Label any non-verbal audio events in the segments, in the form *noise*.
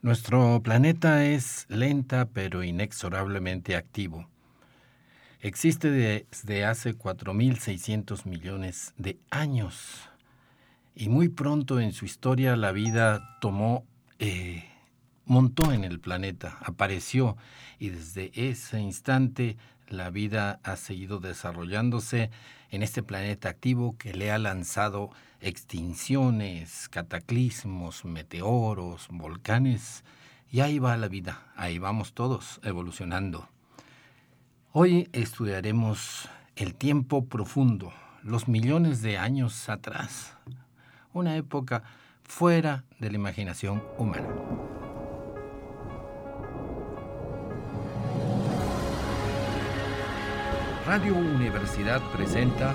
Nuestro planeta es lenta pero inexorablemente activo. Existe desde hace 4.600 millones de años y muy pronto en su historia la vida tomó, eh, montó en el planeta, apareció y desde ese instante la vida ha seguido desarrollándose en este planeta activo que le ha lanzado extinciones, cataclismos, meteoros, volcanes, y ahí va la vida, ahí vamos todos evolucionando. Hoy estudiaremos el tiempo profundo, los millones de años atrás, una época fuera de la imaginación humana. Radio Universidad presenta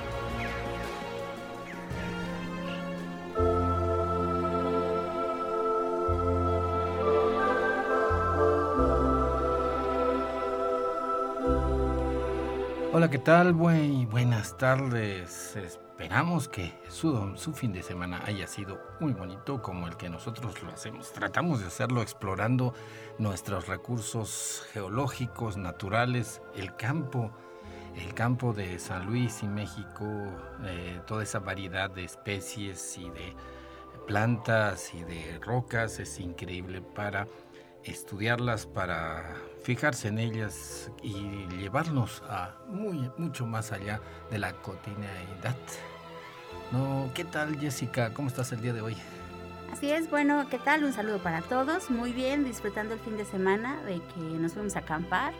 Hola, ¿qué tal? buenas tardes. Esperamos que su, su, fin de semana haya sido muy bonito como el que nosotros lo hacemos. Tratamos de hacerlo explorando nuestros recursos geológicos, naturales, el campo, el campo de San Luis y México, eh, toda esa variedad de especies y de plantas y de rocas es increíble para estudiarlas, para fijarse en ellas y llevarnos a muy, mucho más allá de la cotidianidad. No, ¿Qué tal Jessica? ¿Cómo estás el día de hoy? Así es, bueno, ¿qué tal? Un saludo para todos. Muy bien, disfrutando el fin de semana de que nos fuimos a acampar.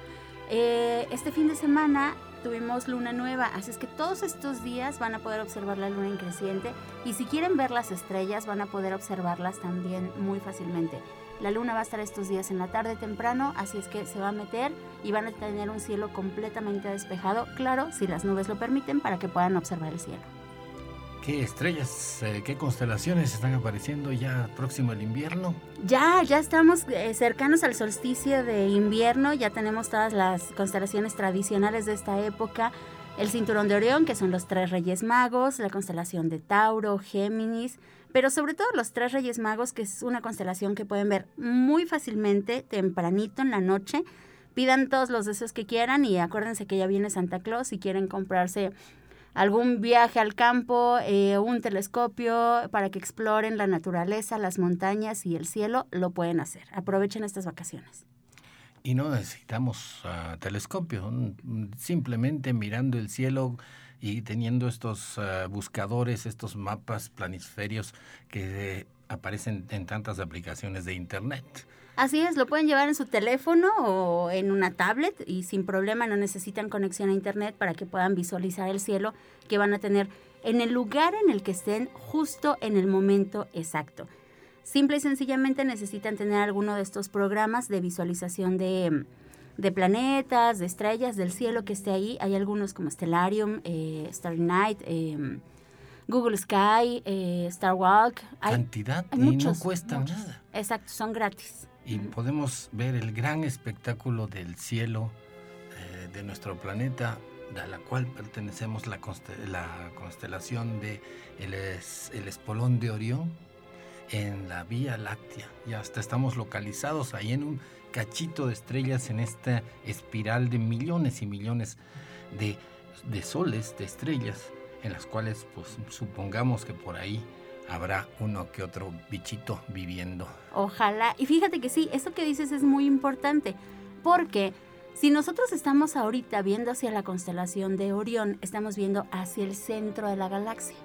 Eh, este fin de semana tuvimos luna nueva, así es que todos estos días van a poder observar la luna en creciente y si quieren ver las estrellas van a poder observarlas también muy fácilmente. La luna va a estar estos días en la tarde temprano, así es que se va a meter y van a tener un cielo completamente despejado, claro, si las nubes lo permiten, para que puedan observar el cielo. ¿Qué estrellas, eh, qué constelaciones están apareciendo ya próximo el invierno? Ya, ya estamos eh, cercanos al solsticio de invierno, ya tenemos todas las constelaciones tradicionales de esta época. El cinturón de Orión, que son los tres reyes magos, la constelación de Tauro, Géminis, pero sobre todo los tres Reyes Magos, que es una constelación que pueden ver muy fácilmente, tempranito en la noche. Pidan todos los deseos que quieran y acuérdense que ya viene Santa Claus si quieren comprarse algún viaje al campo, eh, un telescopio para que exploren la naturaleza, las montañas y el cielo, lo pueden hacer. Aprovechen estas vacaciones. Y no necesitamos uh, telescopio, simplemente mirando el cielo y teniendo estos eh, buscadores, estos mapas planisferios que aparecen en tantas aplicaciones de Internet. Así es, lo pueden llevar en su teléfono o en una tablet y sin problema no necesitan conexión a Internet para que puedan visualizar el cielo que van a tener en el lugar en el que estén justo en el momento exacto. Simple y sencillamente necesitan tener alguno de estos programas de visualización de de planetas, de estrellas, del cielo que esté ahí. Hay algunos como Stellarium, eh, Starry Night, em, Google Sky, eh, Star Walk. Hay, Cantidad y no cuesta nada. Exacto, son gratis. Y podemos ver el gran espectáculo del cielo eh, de nuestro planeta, a la cual pertenecemos la, la constelación de el, el Espolón de Orión en la Vía Láctea. Y hasta estamos localizados ahí en un cachito de estrellas en esta espiral de millones y millones de, soles, de estrellas, en las cuales pues supongamos que por ahí habrá uno que otro bichito viviendo. Ojalá. Y fíjate que sí, eso que dices es muy importante, porque si nosotros estamos ahorita viendo hacia la constelación de Orión, estamos viendo hacia el centro de la galaxia.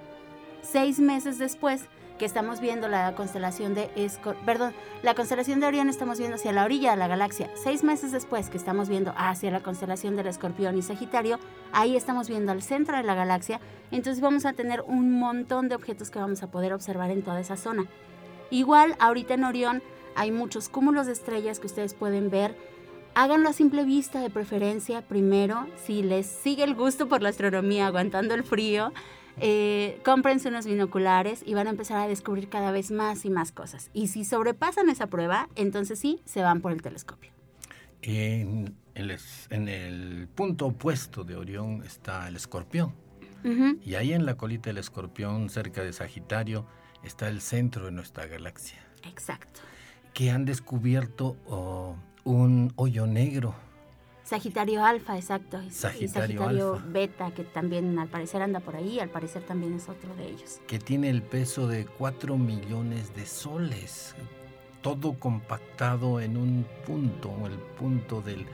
Seis meses después, que estamos viendo la constelación de Escor perdón, la constelación de Orión estamos viendo hacia la orilla de la galaxia. Seis meses después que estamos viendo hacia la constelación del Escorpión y Sagitario, ahí estamos viendo al centro de la galaxia. Entonces vamos a tener un montón de objetos que vamos a poder observar en toda esa zona. Igual, ahorita en Orión hay muchos cúmulos de estrellas que ustedes pueden ver háganlo a simple vista de preferencia primero. Si les sigue el gusto por la astronomía, aguantando el frío, eh, cómprense unos binoculares y van a empezar a descubrir cada vez más y más cosas. Y si sobrepasan esa prueba, entonces sí, se van por el telescopio. En el, en el punto opuesto de Orión está el escorpión. Y ahí en la colita del escorpión, cerca de Sagitario, está el centro de nuestra galaxia. Exacto. Que han descubierto oh, un hoyo negro. Sagitario alfa, exacto. Sagitario, y Sagitario beta, que también al parecer anda por ahí, al parecer también es otro de ellos. Que tiene el peso de 4 millones de soles, todo compactado en un punto, el punto del,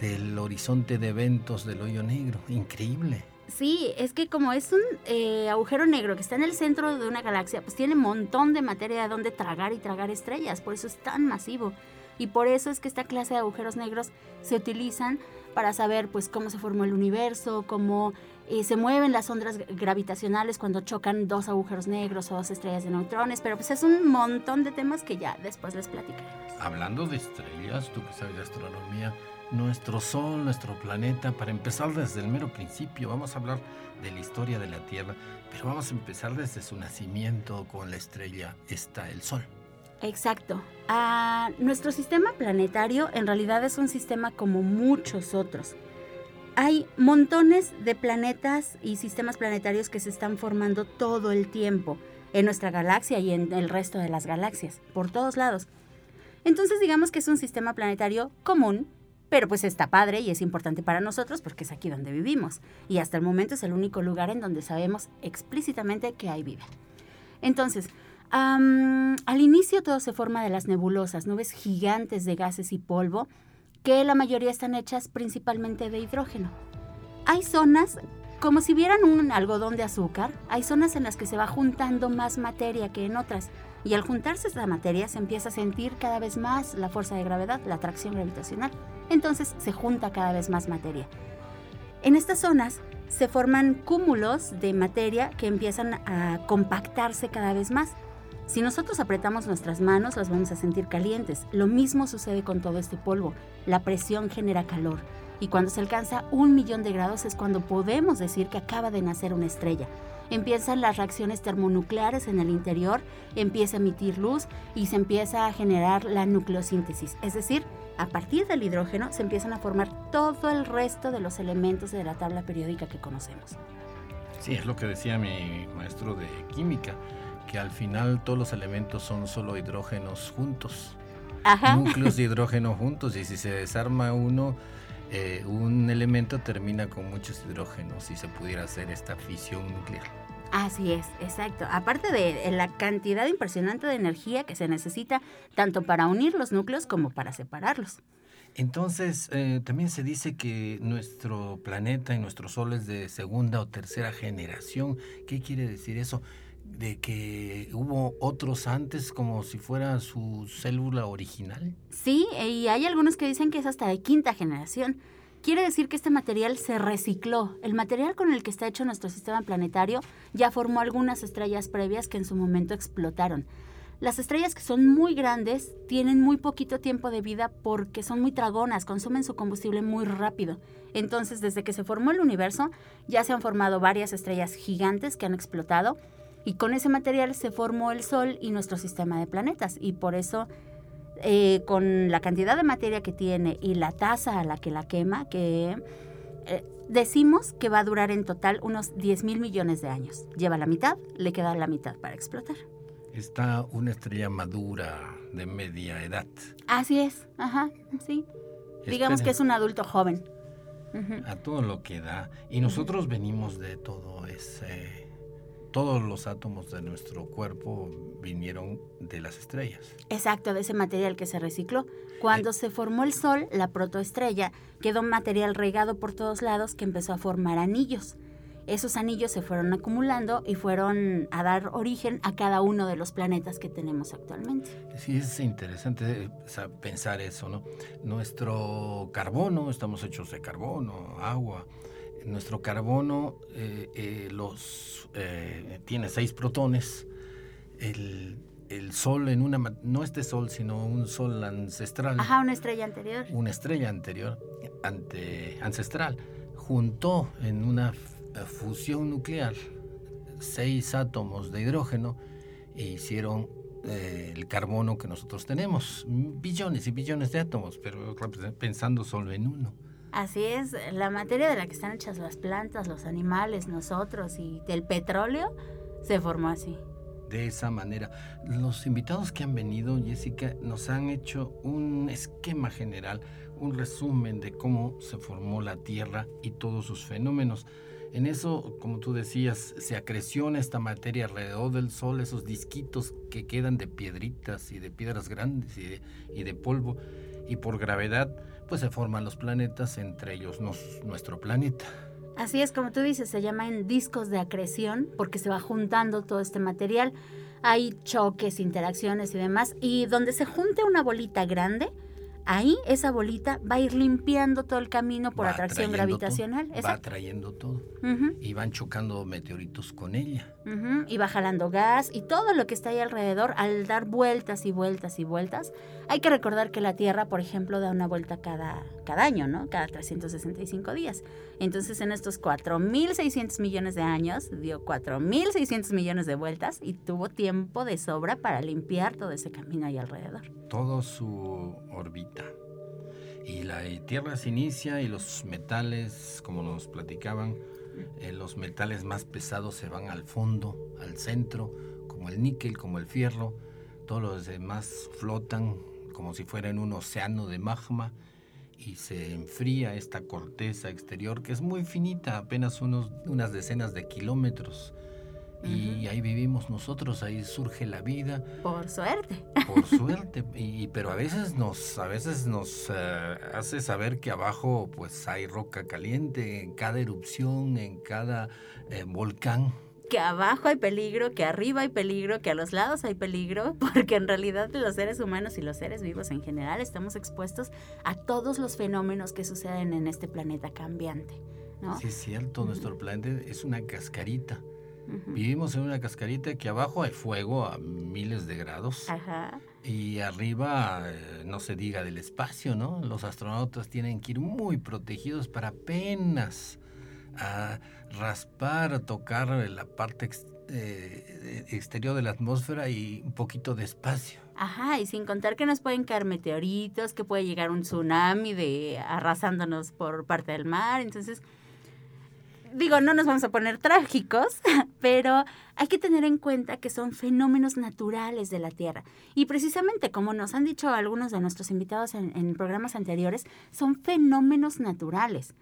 del horizonte de eventos del hoyo negro. Increíble. Sí, es que como es un eh, agujero negro que está en el centro de una galaxia, pues tiene un montón de materia donde tragar y tragar estrellas, por eso es tan masivo. Y por eso es que esta clase de agujeros negros se utilizan para saber pues cómo se formó el universo, cómo eh, se mueven las ondas gravitacionales cuando chocan dos agujeros negros o dos estrellas de neutrones, pero pues es un montón de temas que ya después les platicaremos. Hablando de estrellas, tú que sabes de astronomía, nuestro Sol, nuestro planeta, para empezar desde el mero principio, vamos a hablar de la historia de la Tierra, pero vamos a empezar desde su nacimiento con la estrella, está el Sol. Exacto. Ah, nuestro sistema planetario en realidad es un sistema como muchos otros. Hay montones de planetas y sistemas planetarios que se están formando todo el tiempo en nuestra galaxia y en el resto de las galaxias, por todos lados. Entonces digamos que es un sistema planetario común, pero pues está padre y es importante para nosotros porque es aquí donde vivimos. Y hasta el momento es el único lugar en donde sabemos explícitamente que hay vida. Entonces, al inicio todo se forma de las nebulosas, nubes gigantes de gases y polvo, que la mayoría están hechas principalmente de hidrógeno. Hay zonas, como si vieran un algodón de azúcar, hay zonas en las que se va juntando más materia que en otras, y al juntarse esa materia se empieza a sentir cada vez más la fuerza de gravedad, la atracción gravitacional. Entonces se junta cada vez más materia. En estas zonas se forman cúmulos de materia que empiezan a compactarse cada vez más si nosotros apretamos nuestras manos, las vamos a sentir calientes. Lo mismo sucede con todo este polvo. La presión genera calor. Y cuando se alcanza un millón de grados es cuando podemos decir que acaba de nacer una estrella. Empiezan las reacciones termonucleares en el interior, empieza a emitir luz y se empieza a generar la nucleosíntesis. Es decir, a partir del hidrógeno se empiezan a formar todo el resto de los elementos de la tabla periódica que conocemos. Sí, es lo que decía mi maestro de química que al final todos los elementos son solo hidrógenos juntos. Núcleos de *laughs* hidrógeno juntos y si se desarma uno, eh, un elemento termina con muchos hidrógenos y se pudiera hacer esta fisión nuclear. Así es, exacto. Aparte de la cantidad impresionante de energía que se necesita tanto para unir los núcleos como para separarlos. Entonces, eh, también se dice que nuestro planeta y nuestro Sol es de segunda o tercera generación. ¿Qué quiere decir eso? De que hubo otros antes como si fuera su célula original? Sí, y hay algunos que dicen que es hasta de quinta generación. Quiere decir que este material se recicló. El material con el que está hecho nuestro sistema planetario ya formó algunas estrellas previas que en su momento explotaron. Las estrellas que son muy grandes tienen muy poquito tiempo de vida porque son muy tragonas, consumen su combustible muy rápido. Entonces, desde que se formó el universo, ya se han formado varias estrellas gigantes que han explotado y con ese material se formó el Sol y nuestro sistema de planetas. Y por eso, eh, con la cantidad de materia que tiene y la tasa a la que la quema, que eh, decimos que va a durar en total unos 10 mil millones de años. Lleva la mitad, le queda la mitad para explotar. Está una estrella madura de media edad. Así es, ajá, sí. Digamos que es un adulto joven. A todo lo que da. Y nosotros venimos de todo ese todos los átomos de nuestro cuerpo vinieron de las estrellas. Exacto, de ese material que se recicló. Cuando eh. se formó el Sol, la protoestrella, quedó material regado por todos lados que empezó a formar anillos. Esos anillos se fueron acumulando y fueron a dar origen a cada uno de los planetas que tenemos actualmente. Sí, es interesante pensar eso, ¿no? Nuestro carbono, estamos hechos de carbono, agua, nuestro carbono eh, eh, los, eh, tiene seis protones. el sol en una, no este sol, sino un sol ancestral. Ajá, una estrella anterior. Una estrella anterior, ante, ancestral, juntó en una fusión nuclear seis átomos de hidrógeno e hicieron el carbono que nosotros tenemos. Billones y billones de átomos, pero pensando solo en uno. Así es, la materia de la que están hechas las plantas, los animales, nosotros y del petróleo se formó así. De esa manera. Los invitados que han venido, Jessica, nos han hecho un esquema general, un resumen de cómo se formó la Tierra y todos sus fenómenos. En eso, como tú decías, se acreciona esta materia alrededor del Sol, esos disquitos que quedan de piedritas y de piedras grandes y de, polvo, y por gravedad, pues se forman los planetas, entre ellos nuestro planeta. Así es, como tú dices, se llaman discos de acreción porque se va juntando todo este material. Hay choques, interacciones y demás. Y donde se junte una bolita grande, ahí esa bolita va a ir limpiando todo el camino por atracción gravitacional. va atrayendo todo. Y van chocando meteoritos con ella. Y va jalando gas y todo lo que está ahí alrededor al dar vueltas y vueltas y vueltas. Hay que recordar que la Tierra, por ejemplo, da una vuelta cada, cada año, ¿no? Cada 365 días. Entonces, en estos 4.600 millones de años, dio 4.600 millones de vueltas y tuvo tiempo de sobra para limpiar todo ese camino ahí alrededor. Todo su órbita. Y la Tierra se inicia y los metales, como nos platicaban, eh, los metales más pesados se van al fondo, al centro, como el níquel, como el fierro. Todos los demás flotan como si fuera en un océano de magma y se enfría esta corteza exterior que es muy finita, apenas unos, unas decenas de kilómetros. Y ahí vivimos nosotros, ahí surge la vida. Por suerte. Por *laughs* suerte, y, pero a veces nos, a veces nos eh, hace saber que abajo pues hay roca caliente, en cada erupción, en cada eh, volcán que abajo hay peligro, que arriba hay peligro, que a los lados hay peligro, *laughs* porque en realidad los seres humanos y los seres vivos en general estamos expuestos a todos los fenómenos que suceden en este planeta cambiante. ¿no? Sí, es cierto, nuestro planeta es una cascarita. Vivimos en una cascarita que abajo hay fuego a miles de grados. Ajá. Y arriba, eh, no se diga del espacio, ¿no? Los astronautas tienen que ir muy protegidos para apenas a raspar, a tocar la parte eh, exterior de la atmósfera y un poquito de espacio. Ajá, y sin contar que nos pueden caer meteoritos, que puede llegar un tsunami de arrasándonos por parte del mar, entonces digo, no nos vamos a poner trágicos, *laughs* pero hay que tener en cuenta que son fenómenos naturales de la Tierra. Y precisamente, como nos han dicho algunos de nuestros invitados en programas anteriores, son fenómenos naturales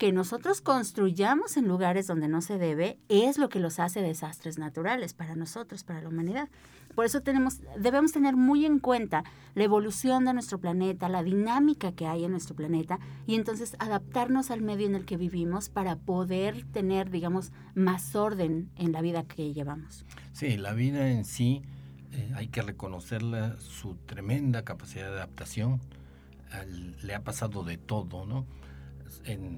que nosotros construyamos en lugares donde no se debe es lo que los hace desastres naturales para nosotros, para la humanidad. Por eso tenemos, debemos tener muy en cuenta la evolución de nuestro planeta, la dinámica que hay en nuestro planeta y entonces adaptarnos al medio en el que vivimos para poder tener, digamos, más orden en la vida que llevamos. Sí, la vida en sí eh, hay que reconocerla, su tremenda capacidad de adaptación. le ha pasado de todo, ¿no?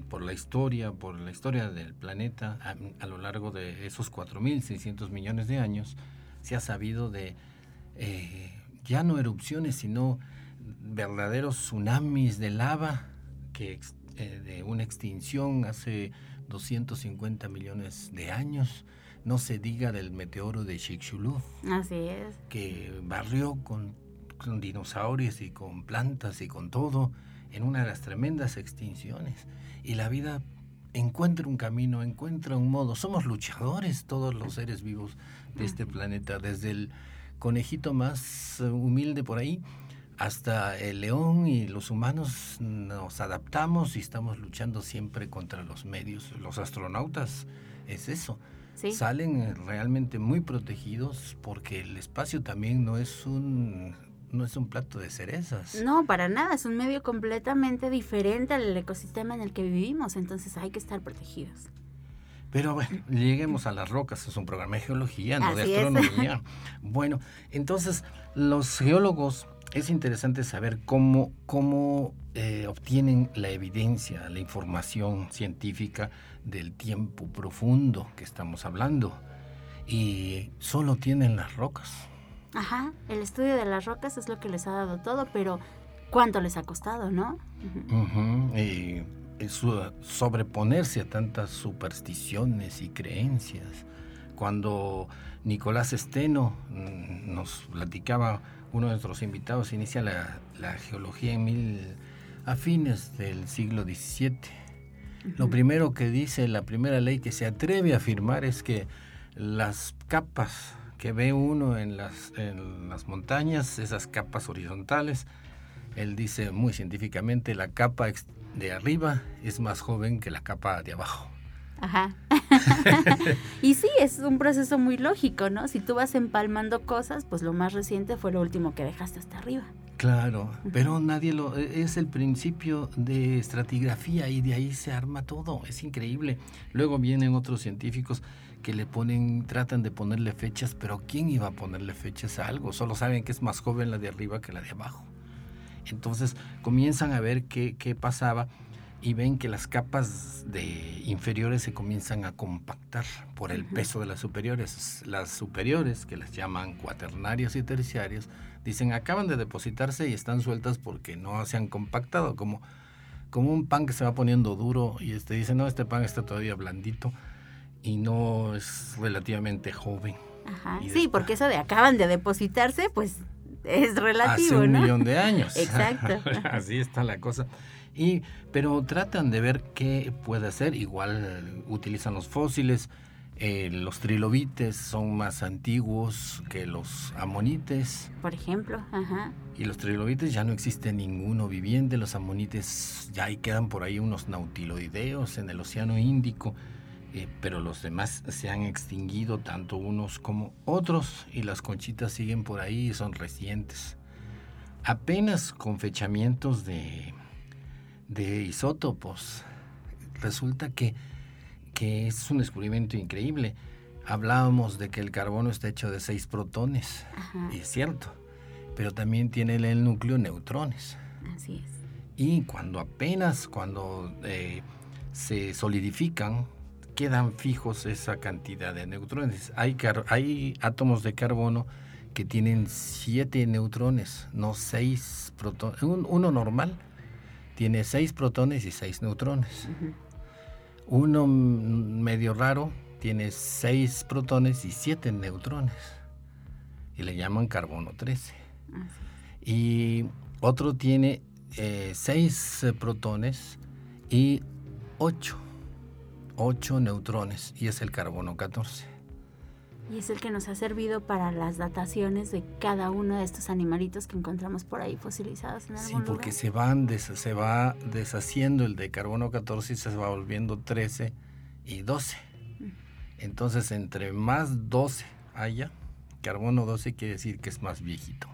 Por la historia, por la historia del planeta, a, lo largo de esos 4.600 millones de años, se ha sabido de eh, ya no erupciones, sino verdaderos tsunamis de lava que eh, de una extinción hace 250 millones de años. No se diga del meteoro de Chicxulub. Así es. Que barrió con, con dinosaurios y con plantas y con todo en una de las tremendas extinciones. Y la vida encuentra un camino, encuentra un modo. Somos luchadores todos los seres vivos de este planeta, desde el conejito más humilde por ahí hasta el león y los humanos nos adaptamos y estamos luchando siempre contra los medios. Los astronautas es eso. Salen realmente muy protegidos porque el espacio también no es un no es un plato de cerezas. No, para nada, es un medio completamente diferente al ecosistema en el que vivimos, entonces hay que estar protegidos. Pero bueno, lleguemos a las rocas, es un programa de geología, no de astronomía. *laughs* Bueno, entonces los geólogos, es interesante saber cómo, cómo eh, obtienen la evidencia, la información científica del tiempo profundo que estamos hablando. Y solo tienen las rocas Ajá, el estudio de las rocas es lo que les ha dado todo, pero ¿cuánto les ha costado, no? Y sobreponerse a tantas supersticiones y creencias. Cuando Nicolás Esteno mm, nos platicaba, uno de nuestros invitados inicia la, geología en mil, a fines del siglo XVII. Lo primero que dice, la primera ley que se atreve a afirmar es que las capas que ve uno en las, en las montañas, esas capas horizontales, él dice muy científicamente, la capa de arriba es más joven que la capa de abajo. Ajá. *laughs* y sí, es un proceso muy lógico, ¿no? Si tú vas empalmando cosas, pues lo más reciente fue lo último que dejaste hasta arriba. Claro, pero nadie lo... E, es el principio de estratigrafía y de ahí se arma todo, es increíble. Luego vienen otros científicos que le ponen, tratan de ponerle fechas, pero ¿quién iba a ponerle fechas a algo? Solo saben que es más joven la de arriba que la de abajo. Entonces comienzan a ver qué, qué pasaba y ven que las capas de inferiores se comienzan a compactar por el peso de las superiores. Las superiores, que las llaman cuaternarios y terciarios, dicen acaban de depositarse y están sueltas porque no se han compactado, como, como un pan que se va poniendo duro y este dice, no, este pan está todavía blandito y no es relativamente joven. Ajá. Sí, porque eso de acaban de depositarse, pues es relativo, Hace un millón de años. *laughs* *laughs* Exacto. Así está la cosa. Y, pero tratan de ver qué puede hacer. Igual utilizan los fósiles. Eh, los trilobites son más antiguos que los amonites. Por ejemplo, ajá. Y los trilobites ya no existe ninguno viviente. Los amonites ya ahí quedan por ahí unos nautiloideos en el Océano Índico. Eh, pero los demás se han extinguido, tanto unos como otros, y las conchitas siguen por ahí y son recientes. Apenas con fechamientos de, de isótopos, resulta que, que es un descubrimiento increíble. Hablábamos de que el carbono está hecho de seis protones, y es cierto, pero también tiene en el núcleo neutrones. Así es. Y cuando apenas, cuando eh, se solidifican, quedan fijos esa cantidad de neutrones. Hay, hay átomos de carbono que tienen siete neutrones, no seis protones. uno normal tiene seis protones y seis neutrones. Uno medio raro tiene seis protones y siete neutrones. Y le llaman carbono 13. Y otro tiene eh, seis protones y ocho 8 neutrones y es el carbono 14. Y es el que nos ha servido para las dataciones de cada uno de estos animalitos que encontramos por ahí fosilizados en algún Sí, porque se van se va deshaciendo el de carbono 14 y se va volviendo 13 y 12. Entonces, entre más 12 haya, carbono 12 quiere decir que es más viejito.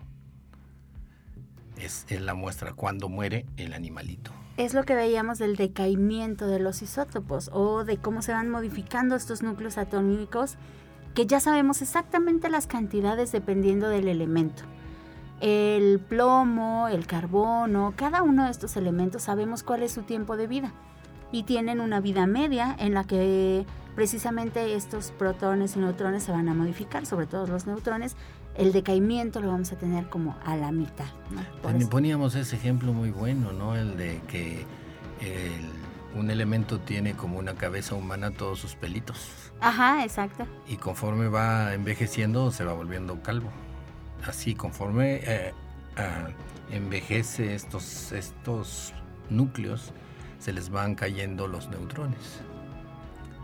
Es, es la muestra cuando muere el animalito es lo que veíamos del decaimiento de los isótopos o de cómo se van modificando estos núcleos atómicos, que ya sabemos exactamente las cantidades dependiendo del elemento. El plomo, el carbono, cada uno de estos elementos sabemos cuál es su tiempo de vida y tienen una vida media en la que precisamente estos protones y neutrones se van a modificar, sobre todo los neutrones, el decaimiento lo vamos a tener como a la mitad. También poníamos ese ejemplo muy bueno, ¿no? El de que un elemento tiene como una cabeza humana todos sus pelitos. Ajá, exacto. Y conforme va envejeciendo se va volviendo calvo. Así, conforme eh, envejece estos, estos núcleos, se les van cayendo los neutrones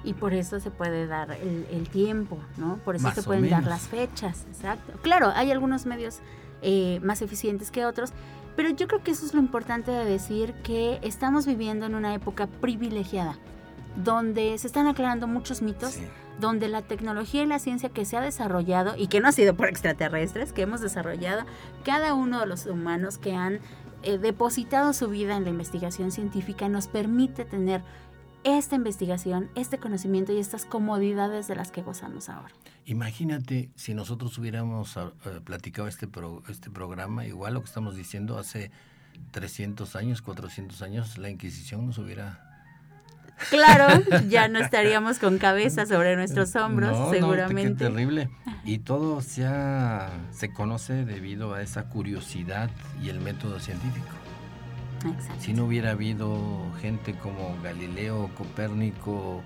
y por eso se puede dar el, tiempo, ¿no? Por eso se pueden dar las fechas, exacto. Claro, hay algunos medios eh, más eficientes que otros, pero yo creo que eso es lo importante de decir que estamos viviendo en una época privilegiada, donde se están aclarando muchos mitos, donde la tecnología y la ciencia que se ha desarrollado, y que no ha sido por extraterrestres, que hemos desarrollado, cada uno de los humanos que han eh, depositado su vida en la investigación científica nos permite tener esta investigación, este conocimiento y estas comodidades de las que gozamos ahora. Imagínate si nosotros hubiéramos ah, eh, platicado este, este programa, igual lo que estamos diciendo hace 300 años, 400 años, la Inquisición nos hubiera Claro, *laughs* ya no estaríamos con cabeza sobre nuestros hombros, No, no, seguramente. qué terrible. Y todo se, ha- se conoce debido a esa curiosidad y el método científico. Exacto. Si no hubiera habido gente como Galileo, Copérnico,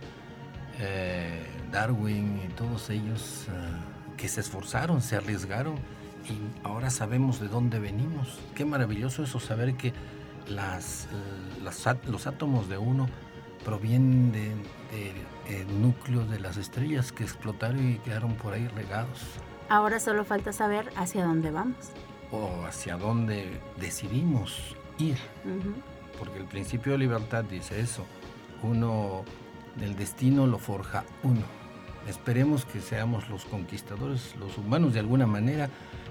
eh, Darwin y todos ellos eh, que se esforzaron, se arriesgaron y ahora sabemos de dónde venimos. Qué maravilloso eso, saber que las, eh, las los átomos de uno provienen de, de, eh, núcleos de las estrellas que explotaron y quedaron por ahí regados. Ahora solo falta saber hacia dónde vamos. O hacia dónde decidimos ir. Ujú. porque el principio de libertad dice eso. Uno, del destino lo forja uno. Esperemos que seamos los conquistadores, los humanos de alguna manera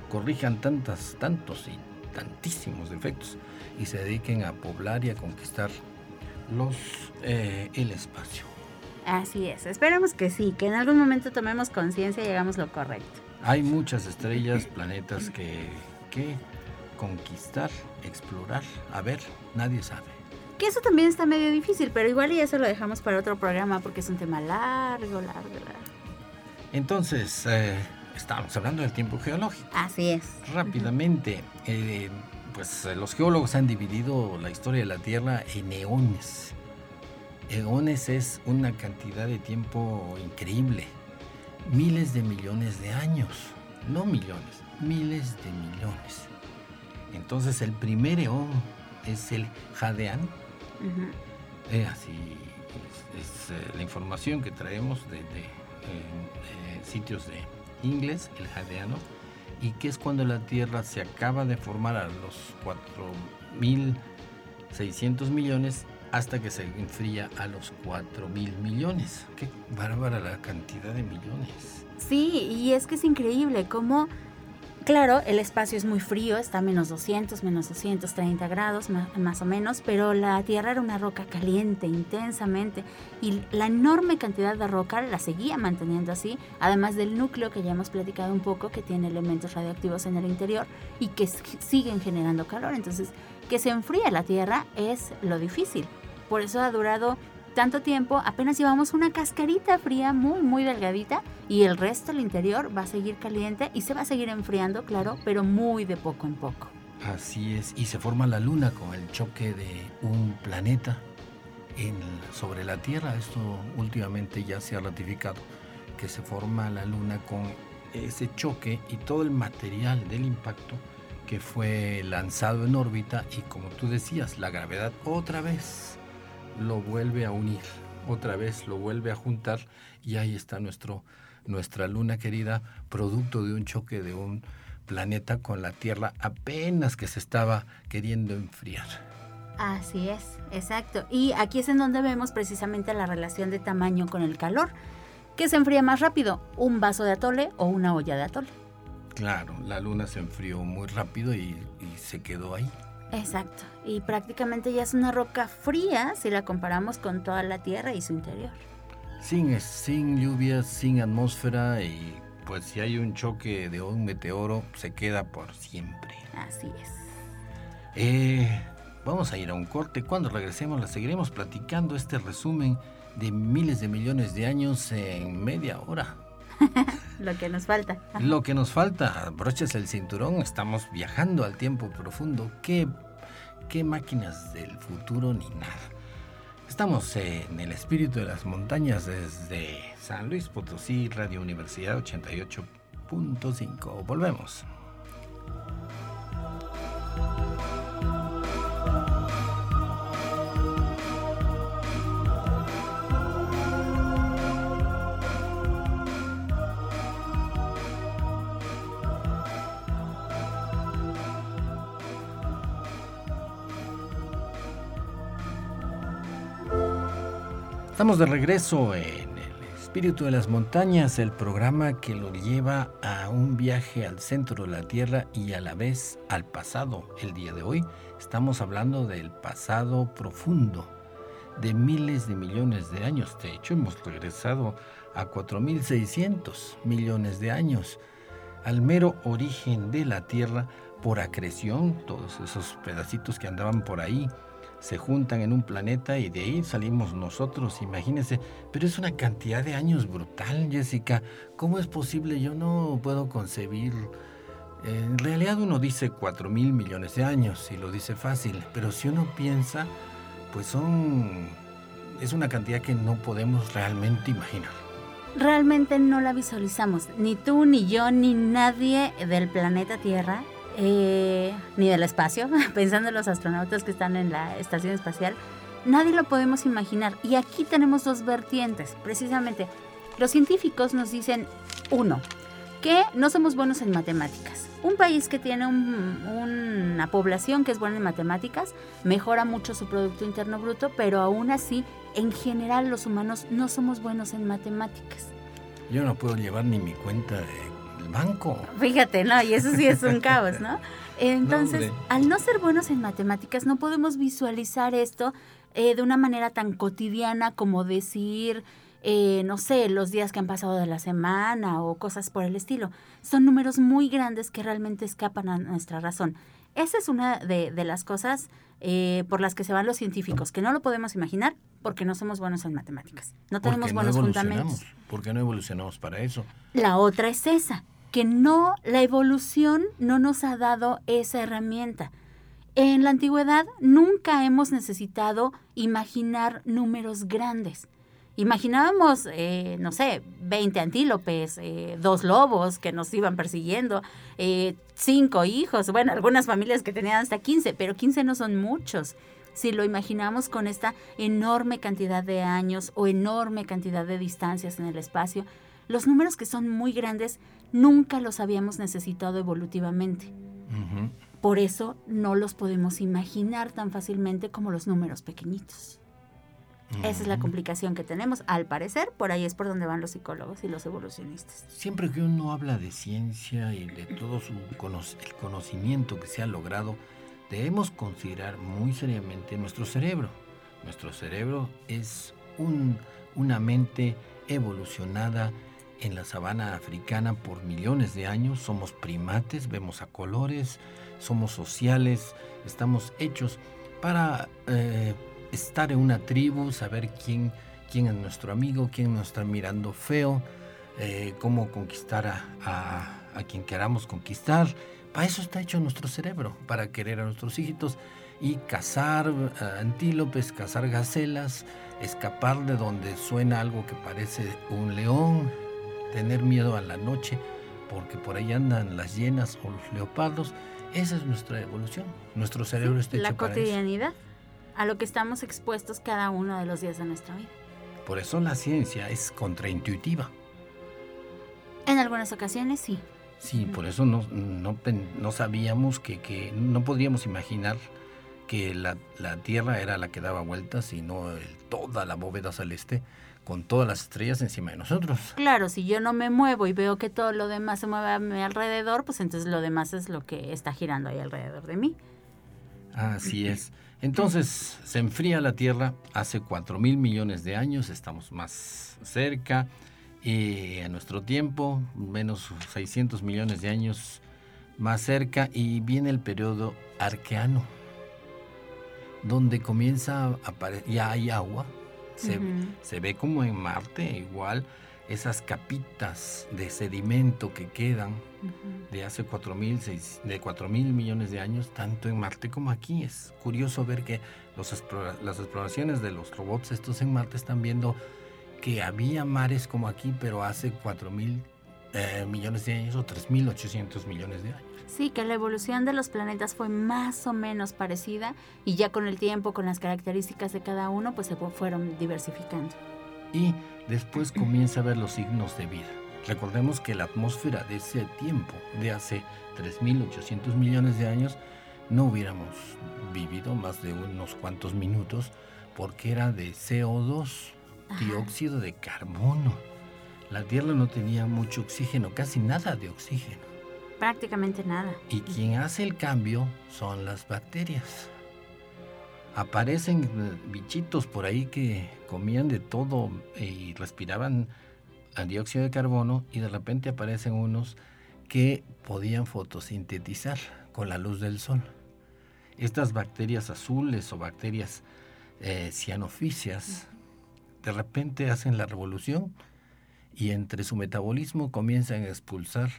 corrijan tantas, tantos y tantísimos defectos y se dediquen a poblar y a conquistar los, eh, el espacio. Así es. Esperemos que sí, que en algún momento tomemos conciencia y hagamos lo correcto. Hay muchas estrellas, planetas que, que conquistar, explorar, a ver, nadie sabe. Que eso también está medio difícil, pero igual y eso lo dejamos para otro programa porque es un tema largo, largo, largo. Entonces, eh, estábamos hablando del tiempo geológico. Así es. Rápidamente, eh, pues eh, los geólogos han dividido la historia de la Tierra en eones. Eones es una cantidad de tiempo increíble. Miles de millones de años. No millones, miles de millones. Entonces el primer eón es el Jadeán. Ujú. Eh, así es, es, eh, la información que traemos de, de, eh, sitios de inglés, el jadeano, y que es cuando la Tierra se acaba de formar a los 4.600 millones hasta que se enfría a los 4.000 millones. Qué bárbara la cantidad de millones. Sí, y es que es increíble cómo, claro, el espacio es muy frío, está a menos 200, menos 230 grados más, o menos, pero la Tierra era una roca caliente intensamente y la enorme cantidad de roca la seguía manteniendo así, además del núcleo que ya hemos platicado un poco, que tiene elementos radioactivos en el interior y que siguen generando calor. Entonces, que se enfríe la Tierra es lo difícil. Por eso ha durado tanto tiempo, apenas llevamos una cascarita fría muy, muy delgadita y el resto, el interior, va a seguir caliente y se va a seguir enfriando, claro, pero muy de poco en poco. Así es, y se forma la Luna con el choque de un planeta en, sobre la Tierra. Esto últimamente ya se ha ratificado, que se forma la Luna con ese choque y todo el material del impacto que fue lanzado en órbita y como tú decías, la gravedad otra vez lo vuelve a unir, otra vez lo vuelve a juntar y ahí está nuestro, nuestra luna querida, producto de un choque de un planeta con la Tierra apenas que se estaba queriendo enfriar. Así es, exacto. Y aquí es en donde vemos precisamente la relación de tamaño con el calor. ¿Qué se enfría más rápido? ¿Un vaso de atole o una olla de atole? Claro, la luna se enfrió muy rápido y, y se quedó ahí. Exacto. Y prácticamente ya es una roca fría si la comparamos con toda la Tierra y su interior. Sin, sin lluvia, sin atmósfera y pues si hay un choque de un meteoro se queda por siempre. Así es. Eh, vamos a ir a un corte. Cuando regresemos, la seguiremos platicando este resumen de miles de millones de años en media hora. *laughs* Lo que nos falta. Lo que nos falta, broches el cinturón, estamos viajando al tiempo profundo. ¿Qué, qué máquinas del futuro ni nada? Estamos en el espíritu de las montañas desde San Luis Potosí, Radio Universidad 88.5. Volvemos. Estamos de regreso en el espíritu de las montañas, el programa que lo lleva a un viaje al centro de la Tierra y a la vez al pasado. El día de hoy estamos hablando del pasado profundo, de miles de millones de años. De hecho, hemos regresado a 4.600 millones de años, al mero origen de la Tierra por acreción, todos esos pedacitos que andaban por ahí se juntan en un planeta y de ahí salimos nosotros, imagínense. Pero es una cantidad de años brutal, Jessica. ¿Cómo es posible? Yo no puedo concebir. En realidad uno dice 4 mil millones de años y lo dice fácil, pero si uno piensa, pues son... es una cantidad que no podemos realmente imaginar. Realmente no la visualizamos, ni tú, ni yo, ni nadie del planeta Tierra eh, ni del espacio, *laughs* pensando en los astronautas que están en la estación espacial, nadie lo podemos imaginar. Y aquí tenemos dos vertientes, precisamente. Los científicos nos dicen, uno, que no somos buenos en matemáticas. Un país que tiene una población que es buena en matemáticas mejora mucho su Producto Interno Bruto, pero aún así, en general, los humanos no somos buenos en matemáticas. Yo no puedo llevar ni mi cuenta de banco. Fíjate, ¿no? Y eso sí es un caos, ¿no? *laughs* Entonces, al no ser buenos en matemáticas, no podemos visualizar esto eh, de una manera tan cotidiana como decir, eh, no sé, los días que han pasado de la semana o cosas por el estilo. Son números muy grandes que realmente escapan a nuestra razón. Esa es una de, las cosas eh, por las que se van los científicos, que no lo podemos imaginar porque no somos buenos en matemáticas. No tenemos buenos fundamentos. ¿Por qué no evolucionamos para eso? La otra es esa, que no, la evolución no nos ha dado esa herramienta. En la antigüedad nunca hemos necesitado imaginar números grandes. Imaginábamos, eh, no sé, 20 antílopes, eh, dos lobos que nos iban persiguiendo, eh, cinco hijos, bueno, algunas familias que tenían hasta 15, pero 15 no son muchos. Si lo imaginamos con esta enorme cantidad de años o enorme cantidad de distancias en el espacio, los números que son muy grandes nunca los habíamos necesitado evolutivamente. Por eso no los podemos imaginar tan fácilmente como los números pequeñitos. Esa es la complicación que tenemos, al parecer, por ahí es por donde van los psicólogos y los evolucionistas. Siempre que uno habla de ciencia y de todo su el conocimiento que se ha logrado, debemos considerar muy seriamente nuestro cerebro. Nuestro cerebro es un, una mente evolucionada en la sabana africana por millones de años. Somos primates, vemos a colores, somos sociales, estamos hechos para eh, estar en una tribu, saber quién, quién es nuestro amigo, quién nos está mirando feo, eh, cómo conquistar a, a, quien queramos conquistar. Para eso está hecho nuestro cerebro, para querer a nuestros hijitos y cazar eh, antílopes, cazar gacelas, escapar de donde suena algo que parece un león, tener miedo a la noche porque por ahí andan las hienas o los leopardos. Esa es nuestra evolución. Nuestro cerebro está hecho La cotidianidad, a lo que estamos expuestos cada uno de los días de nuestra vida. Por eso la ciencia es contraintuitiva. En algunas ocasiones sí. Sí, por eso no, no, sabíamos que, que, no podríamos imaginar que la, la, Tierra era la que daba vueltas y no toda la bóveda celeste con todas las estrellas encima de nosotros. Claro, si yo no me muevo y veo que todo lo demás se mueve a mi alrededor, pues entonces lo demás es lo que está girando ahí alrededor de mí. Así es. Entonces se enfría la Tierra hace 4 mil millones de años, estamos más cerca y a nuestro tiempo, menos 600 millones de años más cerca y viene el periodo arqueano, donde comienza a aparecer, ya hay agua, se, ve como en Marte, igual esas capitas de sedimento que quedan de hace 4 mil, de mil millones de años, tanto en Marte como aquí. Es curioso ver que los las exploraciones de los robots estos en Marte están viendo que había mares como aquí, pero hace 4 mil eh, millones de años o 3.800 millones de años. Sí, que la evolución de los planetas fue más o menos parecida y ya con el tiempo, con las características de cada uno, pues se fueron diversificando. Y después comienza a ver los signos de vida. Recordemos que la atmósfera de ese tiempo, de hace 3.800 millones de años, no hubiéramos vivido más de unos cuantos minutos porque era de CO2, dióxido de carbono. La Tierra no tenía mucho oxígeno, casi nada de oxígeno. Prácticamente nada. Y quien hace el cambio son las bacterias. Aparecen eh, bichitos por ahí que comían de todo y respiraban dióxido de carbono y de repente aparecen unos que podían fotosintetizar con la luz del sol. estas bacterias azules o bacterias eh, de repente hacen la revolución y entre su metabolismo comienzan a expulsar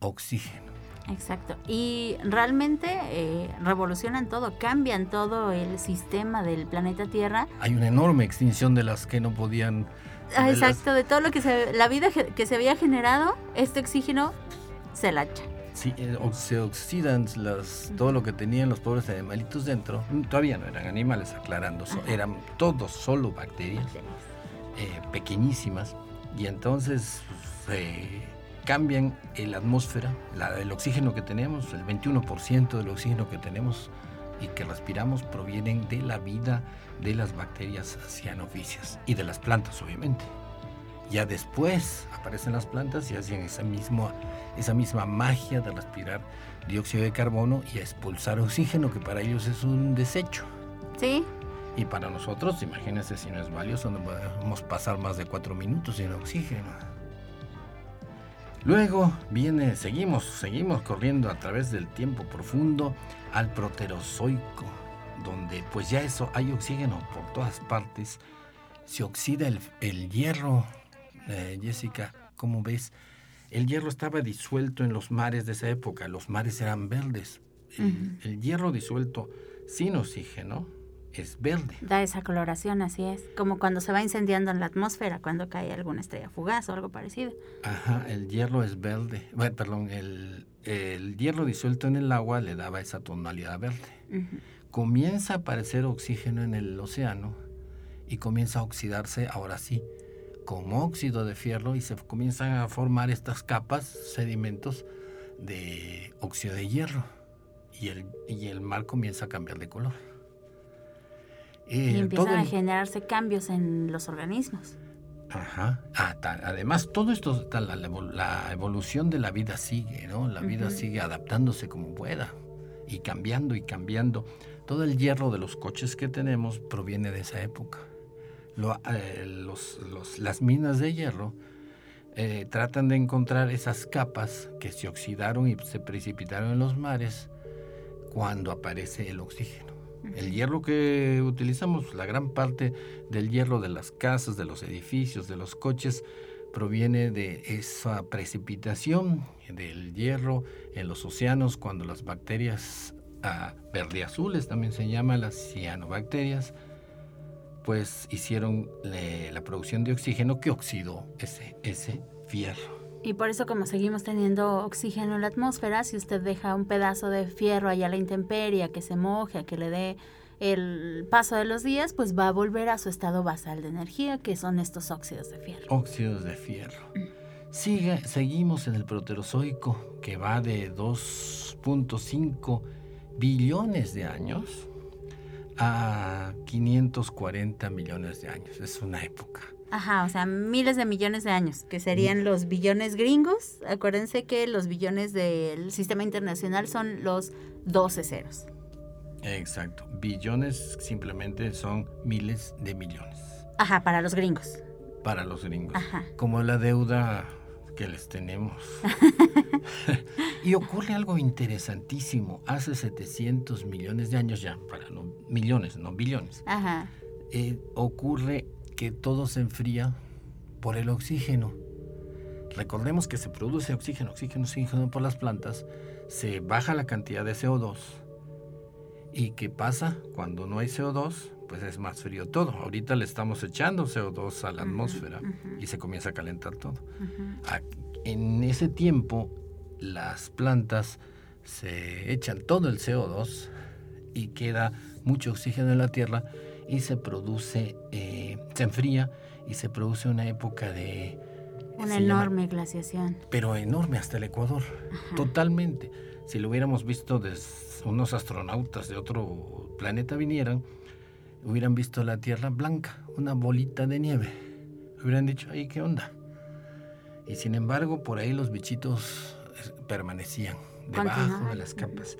oxígeno. Exacto. Y realmente eh, revolucionan todo, cambian todo el sistema del planeta Tierra. Hay una enorme extinción de las que no podían... Ah, exacto, de todo lo que se, la vida que se había generado, este oxígeno se la echa. Sí, eh, se oxidan las, todo lo que tenían los pobres animalitos dentro. Mm, todavía no eran animales, aclarando, eran todos solo bacterias, eh, pequeñísimas. Y entonces cambian la atmósfera, el oxígeno que tenemos, el 21% del oxígeno que tenemos y que respiramos provienen de la vida de las bacterias cianoficias y de las plantas, obviamente. Ya después aparecen las plantas y hacen esa misma, esa misma magia de respirar dióxido de carbono y expulsar oxígeno, que para ellos es un desecho. Sí. Y para nosotros, imagínense si no es valioso, no podemos pasar más de cuatro minutos sin oxígeno. Luego viene, seguimos, seguimos corriendo a través del tiempo profundo al proterozoico, donde pues ya eso hay oxígeno por todas partes. Se oxida el, hierro, eh, Jessica, ¿cómo ves? El hierro estaba disuelto en los mares de esa época, los mares eran verdes. el hierro disuelto sin oxígeno es verde. Da esa coloración, así es. Como cuando se va incendiando en la atmósfera, cuando cae alguna estrella fugaz o algo parecido. Ajá, el hierro es verde. Bueno, perdón, el, hierro disuelto en el agua le daba esa tonalidad verde. Comienza a aparecer oxígeno en el océano y comienza a oxidarse, ahora sí, como óxido de fierro y se comienzan a formar estas capas, sedimentos de óxido de hierro. Y el, y el mar comienza a cambiar de color y empiezan a generarse cambios en los organismos. Ajá. Ah, además, todo esto, la, evolución de la vida sigue, ¿no? La vida sigue adaptándose como pueda y cambiando y cambiando. Todo el hierro de los coches que tenemos proviene de esa época. Eh, los, las minas de hierro eh, tratan de encontrar esas capas que se oxidaron y se precipitaron en los mares cuando aparece el oxígeno. El hierro que utilizamos, la gran parte del hierro de las casas, de los edificios, de los coches, proviene de esa precipitación del hierro en los océanos cuando las bacterias ah, verde azules, también se llaman las cianobacterias, pues hicieron la producción de oxígeno que oxidó ese, ese fierro. Y por eso como seguimos teniendo oxígeno en la atmósfera, si usted deja un pedazo de fierro allá a la intemperie, que se moje, a que le dé el paso de los días, pues va a volver a su estado basal de energía, que son estos óxidos de fierro. Óxidos de fierro. Sigue, seguimos en el proterozoico, que va de 2.5 billones de años a 540 millones de años. Es una época. Ajá, o sea, miles de millones de años, que serían los billones gringos. Acuérdense que los billones del sistema internacional son los 12 ceros. Exacto. Billones simplemente son miles de millones. Ajá, para los gringos. Para los gringos. Ajá. Como la deuda que les tenemos. *laughs* y ocurre algo interesantísimo. Hace 700 millones de años ya, para no millones, no billones. Ajá. Eh, ocurre que todo se enfría por el oxígeno. Recordemos que se produce oxígeno, oxígeno, oxígeno por las plantas, se baja la cantidad de CO2. ¿Y qué pasa cuando no hay CO2? Pues es más frío todo. Ahorita le estamos echando CO2 a la atmósfera y se comienza a calentar todo. En ese tiempo, las plantas se echan todo el CO2 y queda mucho oxígeno en la tierra y se produce, eh, se enfría y se produce una época de... Una enorme glaciación. Pero enorme hasta el Ecuador, totalmente. Si lo hubiéramos visto de unos astronautas de otro planeta vinieran, hubieran visto la Tierra blanca, una bolita de nieve. Hubieran dicho, ¿ahí qué onda? Y sin embargo, por ahí los bichitos eh, permanecían debajo de las capas.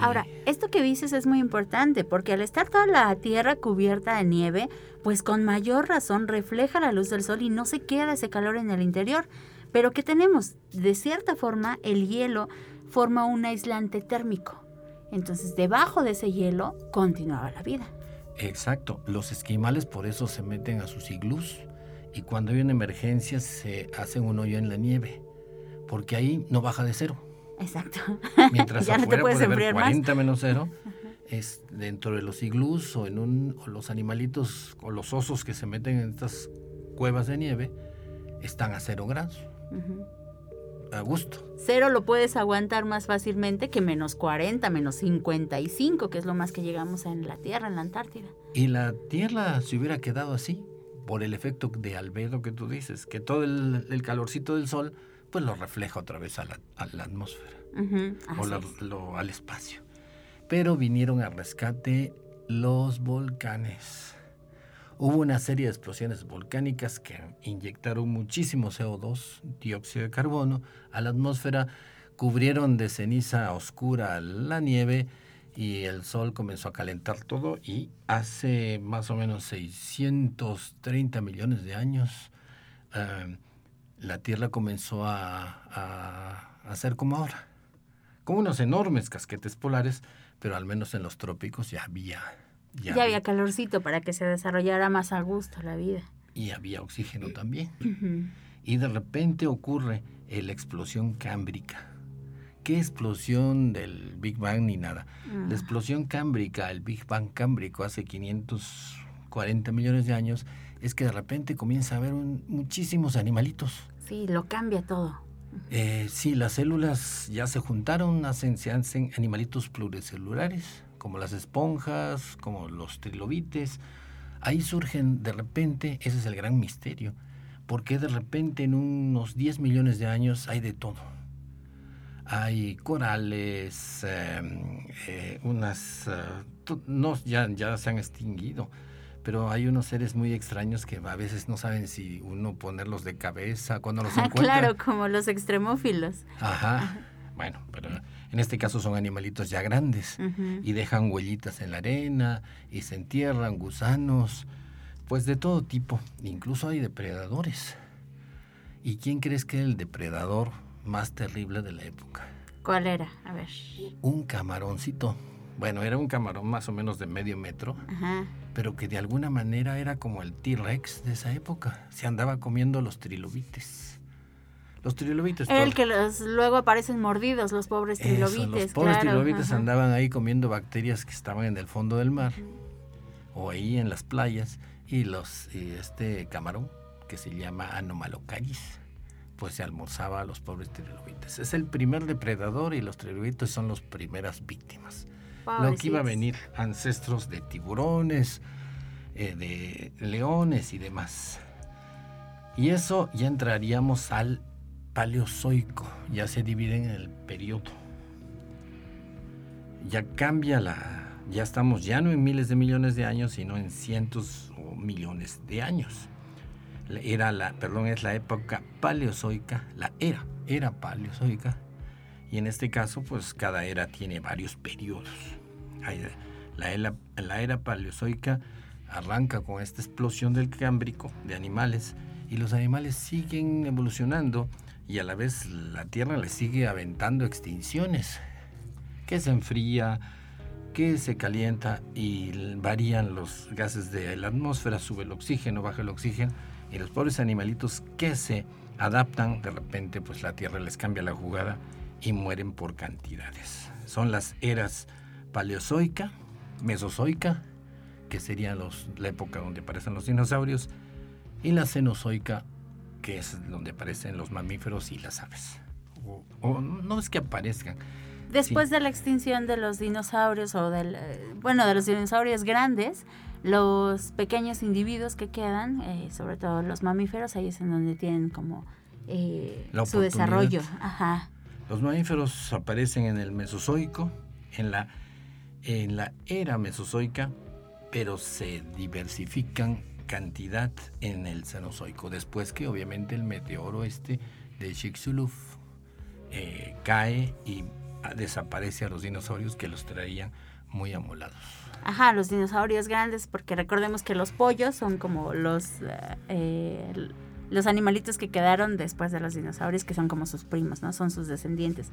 Ahora, esto que dices es muy importante porque al estar toda la Tierra cubierta de nieve, pues con mayor razón refleja la luz del sol y no se queda ese calor en el interior. Pero ¿qué tenemos? De cierta forma, el hielo forma un aislante térmico Entonces, debajo de ese hielo continuaba la vida. Exacto. Los esquimales por eso se meten a sus iglús y cuando hay una emergencia se hacen un hoyo en la nieve, porque ahí no baja de cero. Exacto. *laughs* Mientras Ya no te puedes puede haber enfriar más. 40 menos cero, es dentro de los iglús o en un o los animalitos o los osos que se meten en estas cuevas de nieve están a cero grados, a gusto. Cero lo puedes aguantar más fácilmente que menos 40, menos 55, que es lo más que llegamos en la Tierra, en la Antártida. Y la Tierra se hubiera quedado así por el efecto de albedo que tú dices, que todo el, el calorcito del sol pues lo refleja otra vez a la, a la atmósfera o la- lo- al espacio. Pero vinieron al rescate los volcanes. Hubo una serie de explosiones volcánicas que inyectaron muchísimo CO2, dióxido de carbono, a la atmósfera, cubrieron de ceniza oscura la nieve y el sol comenzó a calentar todo y hace más o menos 630 millones de años eh, la Tierra comenzó a, a, a ser como ahora, con unos enormes casquetes polares, pero al menos en los trópicos ya había, Ya, había calorcito para que se desarrollara más a gusto la vida. y había oxígeno también. *clears throat* Y de repente ocurre la explosión cámbrica. ¿Qué explosión del Big Bang ni nada? La explosión cámbrica, el Big Bang cámbrico hace 540 millones de años, es que de repente comienza a haber un- muchísimos animalitos. Sí, lo cambia todo. Eh, sí, las células ya se juntaron, hacen, se hacen animalitos pluricelulares, como las esponjas, como los trilobites. Ahí surgen de repente, ese es el gran misterio, porque de repente en unos 10 millones de años hay de todo. Hay corales, eh, eh, unas... eh, no, ya, ya se han extinguido, pero hay unos seres muy extraños que a veces no saben si uno ponerlos de cabeza, cuando los *laughs* Ah, encuentran. claro, como los extremófilos. Ajá. Bueno, pero en este caso son animalitos ya grandes y dejan huellitas en la arena y se entierran gusanos, pues de todo tipo, incluso hay depredadores. ¿Y quién crees que es el depredador más terrible de la época? ¿Cuál era? A ver. Un camaroncito. Bueno, era un camarón más o menos de medio metro, Ajá. Pero que de alguna manera era como el T-Rex de esa época. Se andaba comiendo los trilobites. Los trilobites. El que los, luego aparecen mordidos, los pobres Eso, trilobites. los pobres claro, trilobites ajá. andaban ahí comiendo bacterias que estaban en el fondo del mar o ahí en las playas y los y este camarón que se llama Anomalocaris pues se almorzaba a los pobres trilobites. Es el primer depredador y los trilobites son las primeras víctimas. Lo que iba a venir ancestros de tiburones, eh, de leones y demás. Y eso ya entraríamos al paleozoico, ya se divide en el periodo. Ya cambia la, ya estamos ya no en miles de millones de años, sino en cientos o millones de años. Era la, perdón, es la época paleozoica, la era, era paleozoica. Y en este caso, pues cada era tiene varios periodos. La era, la era paleozoica arranca con esta explosión del cámbrico de animales y los animales siguen evolucionando y a la vez la Tierra le sigue aventando extinciones, que se enfría, que se calienta y varían los gases de la atmósfera, sube el oxígeno, baja el oxígeno y los pobres animalitos que se adaptan, de repente pues la Tierra les cambia la jugada y mueren por cantidades. Son las eras paleozoica, mesozoica, que serían los, la época donde aparecen los dinosaurios, y la cenozoica, que es donde aparecen los mamíferos y las aves. O, o no es que aparezcan, Después de la extinción de los dinosaurios o del, eh, bueno, de los dinosaurios grandes, los pequeños individuos que quedan, eh, sobre todo los mamíferos, ahí es en donde tienen como eh, su desarrollo. Ajá. Los mamíferos aparecen en el Mesozoico, en la, era Mesozoica, pero se diversifican cantidad en el Cenozoico, después que obviamente el meteoro este de Chicxulub eh, cae y desaparece a los dinosaurios que los traían muy amolados. Ajá, los dinosaurios grandes, porque recordemos que los pollos son como los, eh, los animalitos que quedaron después de los dinosaurios, que son como sus primos, ¿no? Son sus descendientes.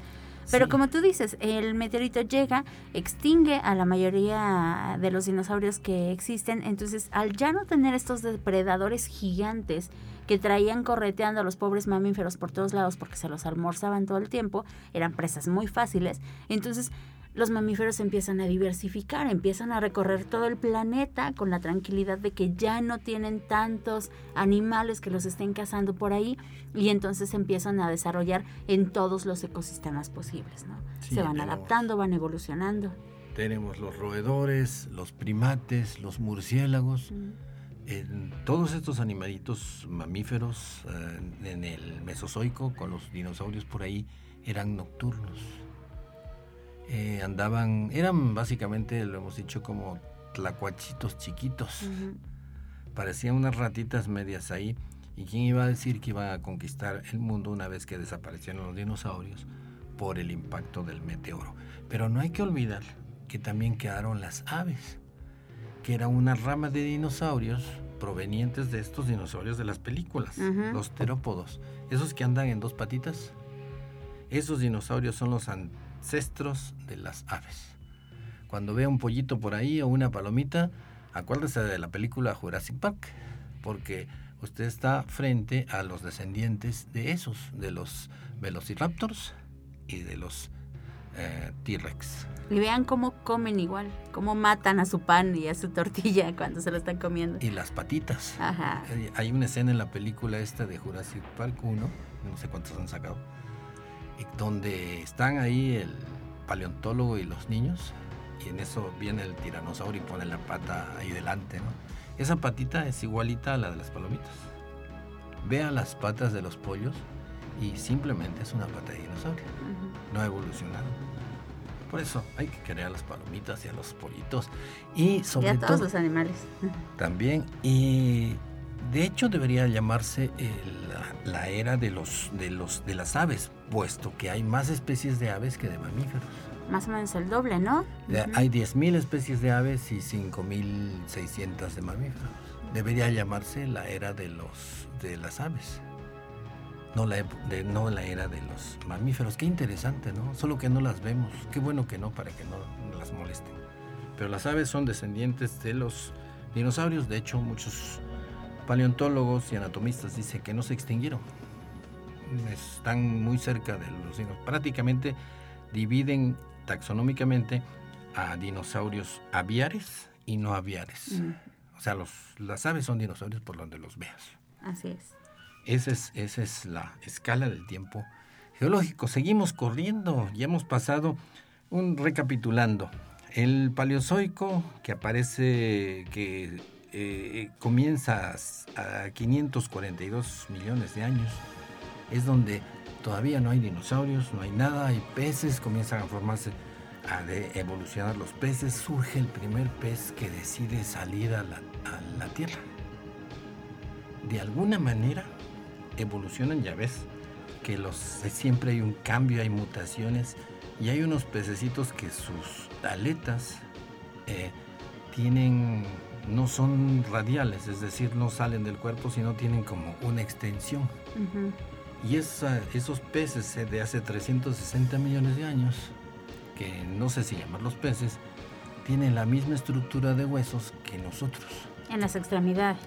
Pero como tú dices, el meteorito llega, extingue a la mayoría de los dinosaurios que existen, entonces al ya no tener estos depredadores gigantes que traían correteando a los pobres mamíferos por todos lados porque se los almorzaban todo el tiempo, eran presas muy fáciles, entonces los mamíferos empiezan a diversificar, empiezan a recorrer todo el planeta con la tranquilidad de que ya no tienen tantos animales que los estén cazando por ahí y entonces empiezan a desarrollar en todos los ecosistemas posibles, ¿no? Se van adaptando, van evolucionando. Tenemos los roedores, los primates, los murciélagos. todos estos animalitos mamíferos eh, en el Mesozoico, con los dinosaurios por ahí, eran nocturnos eh, andaban, eran básicamente, lo hemos dicho, como tlacuachitos chiquitos. Parecían unas ratitas medias ahí. ¿Y quién iba a decir que iba a conquistar el mundo una vez que desaparecieron los dinosaurios por el impacto del meteoro? Pero no hay que olvidar que también quedaron las aves, que era una rama de dinosaurios provenientes de estos dinosaurios de las películas, los terópodos, esos que andan en dos patitas. Esos dinosaurios son los ancestros de las aves. Cuando vea un pollito por ahí o una palomita, acuérdese de la película Jurassic Park, porque usted está frente a los descendientes de esos, de los velociraptors y de los eh, T-Rex. Y vean cómo comen igual, cómo matan a su pan y a su tortilla *laughs* cuando se lo están comiendo. Y las patitas. Ajá. Eh, hay una escena en la película esta de Jurassic Park 1, no sé cuántos han sacado, donde están ahí el paleontólogo y los niños, y en eso viene el tiranosaurio y pone la pata ahí delante, ¿no? Esa patita es igualita a la de las palomitas. Vea las patas de los pollos y simplemente es una pata de dinosaurio. No ha evolucionado. Por eso hay que querer a las palomitas y a los pollitos. Y sobre a todos los animales. También. Y de hecho debería llamarse la, era de los, de los de las aves, puesto que hay más especies de aves que de mamíferos. Más o menos el doble, ¿no? Hay 10.000 especies de aves y 5.600 de mamíferos. Debería llamarse la era de los de las aves. No la, de, no la era de los mamíferos. Qué interesante, ¿no? Solo que no las vemos. Qué bueno que no, para que no las molesten. Pero las aves son descendientes de los dinosaurios. De hecho, muchos paleontólogos y anatomistas dicen que no se extinguieron. Están muy cerca de los dinosaurios. Prácticamente dividen taxonómicamente a dinosaurios aviares y no aviares. Mm. O sea, los, las aves son dinosaurios por donde los veas. Así es. Esa es, esa es la escala del tiempo geológico. Seguimos corriendo, ya hemos pasado un recapitulando. El paleozoico que aparece, que eh, comienza a 542 millones de años, es donde todavía no hay dinosaurios, no hay nada, hay peces, comienzan a formarse, a evolucionar los peces, surge el primer pez que decide salir a la, a la Tierra. De alguna manera evolucionan, ya ves, que los, siempre hay un cambio, hay mutaciones, y hay unos pececitos que sus aletas eh, tienen no son radiales, es decir, no salen del cuerpo, sino tienen como una extensión. Y esos peces de hace 360 millones de años, que no sé si llamarlos peces, tienen la misma estructura de huesos que nosotros. En las extremidades.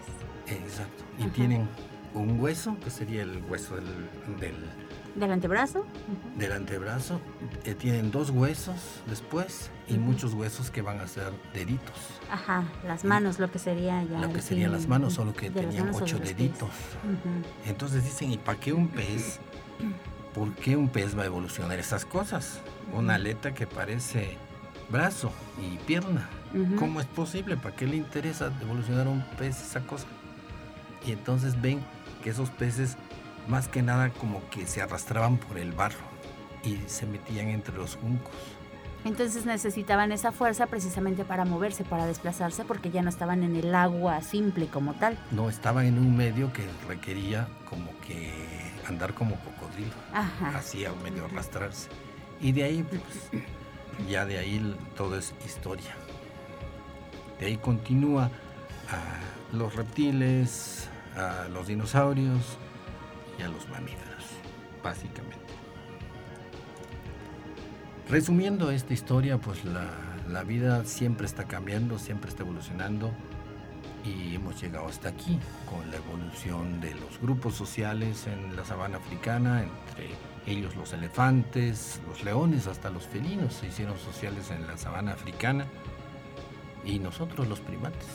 Exacto. Y tienen un hueso, que sería el hueso del ¿Del antebrazo? Del antebrazo. Eh, tienen dos huesos después y muchos huesos que van a ser deditos. Ajá, las manos, lo que sería ya. Lo que serían las manos, solo que tenían ocho deditos. Entonces dicen, ¿y para qué un pez? ¿Por qué un pez va a evolucionar esas cosas? Una aleta que parece brazo y pierna. ¿Cómo es posible? ¿Para qué le interesa evolucionar un pez esa cosa? Y entonces ven que esos peces más que nada como que se arrastraban por el barro y se metían entre los juncos. Entonces necesitaban esa fuerza precisamente para moverse, para desplazarse, porque ya no estaban en el agua simple como tal. No, estaban en un medio que requería como que andar como cocodrilo, Ajá. así a medio arrastrarse. Y de ahí, pues, ya de ahí todo es historia. De ahí continúa a los reptiles, a los dinosaurios y a los mamíferos, básicamente. Resumiendo esta historia, pues la, la vida siempre está cambiando, siempre está evolucionando y hemos llegado hasta aquí con la evolución de los grupos sociales en la sabana africana, entre ellos los elefantes, los leones, hasta los felinos se hicieron sociales en la sabana africana y nosotros los primates.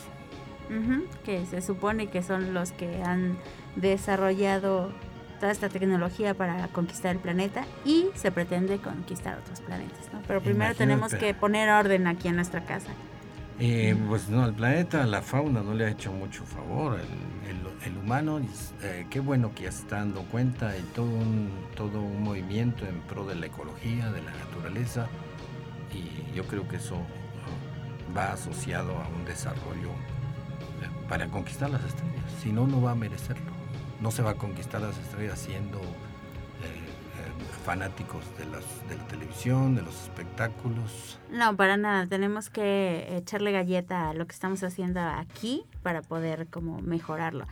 que se supone que son los que han desarrollado toda esta tecnología para conquistar el planeta y se pretende conquistar otros planetas, ¿no? Pero primero tenemos que poner orden aquí en nuestra casa. Eh, pues no, el planeta, la fauna no le ha hecho mucho favor. El, el, humano, eh, qué bueno que ya se está dando cuenta de todo un, todo un movimiento en pro de la ecología, de la naturaleza, y yo creo que eso va asociado a un desarrollo eh, para conquistar las estrellas. Si no, no va a merecerlo. No se va a conquistar las estrellas siendo fanáticos de, las, de la televisión, de los espectáculos. No, para nada. Tenemos que echarle galleta a lo que estamos haciendo aquí para poder como mejorarlo.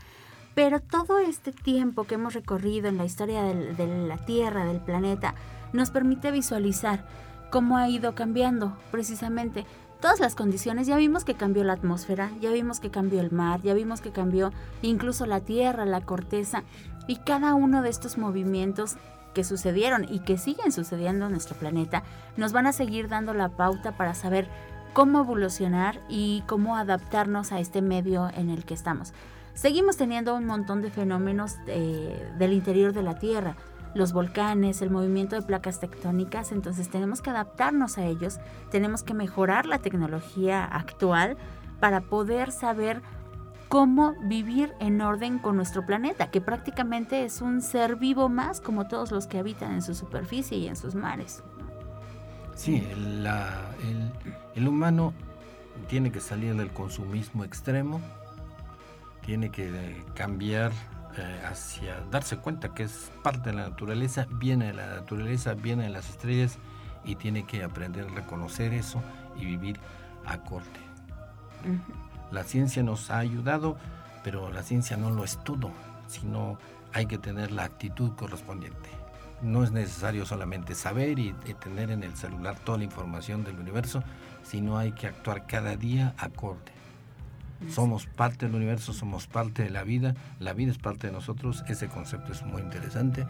Pero todo este tiempo que hemos recorrido en la historia de la Tierra, del planeta, nos permite visualizar cómo ha ido cambiando precisamente todas las condiciones. Ya vimos que cambió la atmósfera, ya vimos que cambió el mar, ya vimos que cambió incluso la tierra, la corteza. Y cada uno de estos movimientos que sucedieron y que siguen sucediendo en nuestro planeta nos van a seguir dando la pauta para saber cómo evolucionar y cómo adaptarnos a este medio en el que estamos. Seguimos teniendo un montón de fenómenos eh, del interior de la Tierra, los volcanes, el movimiento de placas tectónicas, entonces tenemos que adaptarnos a ellos, tenemos que mejorar la tecnología actual para poder saber cómo vivir en orden con nuestro planeta, que prácticamente es un ser vivo más como todos los que habitan en su superficie y en sus mares. Sí, el, humano tiene que salir del consumismo extremo, tiene que cambiar eh, hacia darse cuenta que es parte de la naturaleza, viene de la naturaleza, viene de las estrellas y tiene que aprender a reconocer eso y vivir acorde. La ciencia nos ha ayudado, pero la ciencia no lo es todo, sino hay que tener la actitud correspondiente. No es necesario solamente saber y, tener en el celular toda la información del universo, sino hay que actuar cada día acorde. Somos parte del universo, somos parte de la vida, la vida es parte de nosotros, ese concepto es muy interesante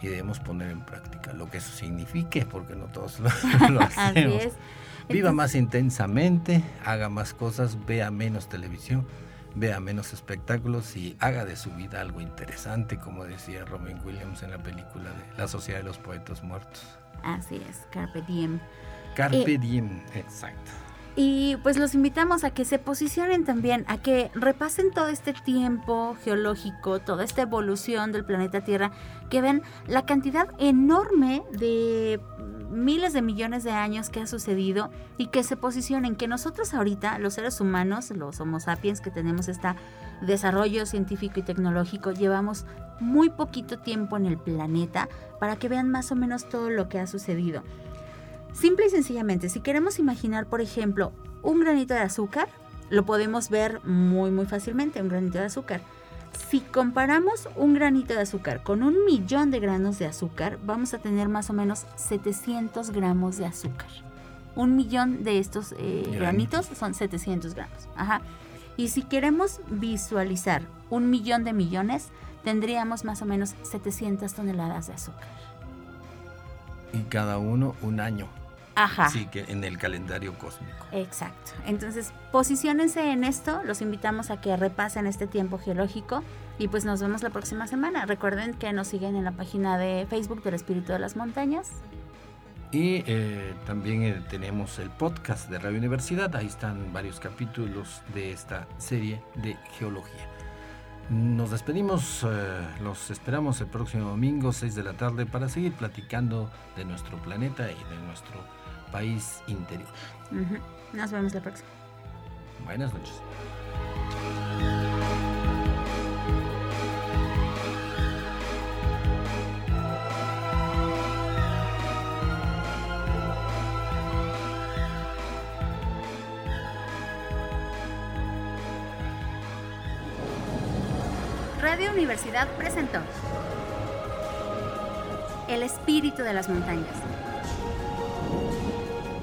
y debemos poner en práctica lo que eso signifique, porque no todos lo, *laughs* *laughs* hacemos. Viva más intensamente, haga más cosas, vea menos televisión, vea menos espectáculos y haga de su vida algo interesante, como decía Robin Williams en la película de La Sociedad de los Poetas Muertos. Así es, Carpe Diem. Carpe eh, Diem, exacto. Y pues los invitamos a que se posicionen también, a que repasen todo este tiempo geológico, toda esta evolución del planeta Tierra, que ven la cantidad enorme de miles de millones de años que ha sucedido y que se posicionen, que nosotros ahorita, los seres humanos, los Homo sapiens que tenemos este desarrollo científico y tecnológico, llevamos muy poquito tiempo en el planeta para que vean más o menos todo lo que ha sucedido. Simple y sencillamente, si queremos imaginar, por ejemplo, un granito de azúcar, lo podemos ver muy muy fácilmente, un granito de azúcar. Si comparamos un granito de azúcar con un millón de granos de azúcar, vamos a tener más o menos 700 gramos de azúcar. Un millón de estos eh, granitos son 700 gramos. Ajá. Y si queremos visualizar un millón de millones, tendríamos más o menos 700 toneladas de azúcar. Y cada uno un año. Ajá. Sí, que en el calendario cósmico. Exacto. Entonces, posiciónense en esto, los invitamos a que repasen este tiempo geológico y pues nos vemos la próxima semana. Recuerden que nos siguen en la página de Facebook del Espíritu de las Montañas. Y eh, también eh, tenemos el podcast de Radio Universidad, ahí están varios capítulos de esta serie de geología. Nos despedimos, eh, los esperamos el próximo domingo, 6 de la tarde, para seguir platicando de nuestro planeta y de nuestro país interior. Nos vemos la próxima. Buenas noches. Radio Universidad presentó El espíritu de las montañas.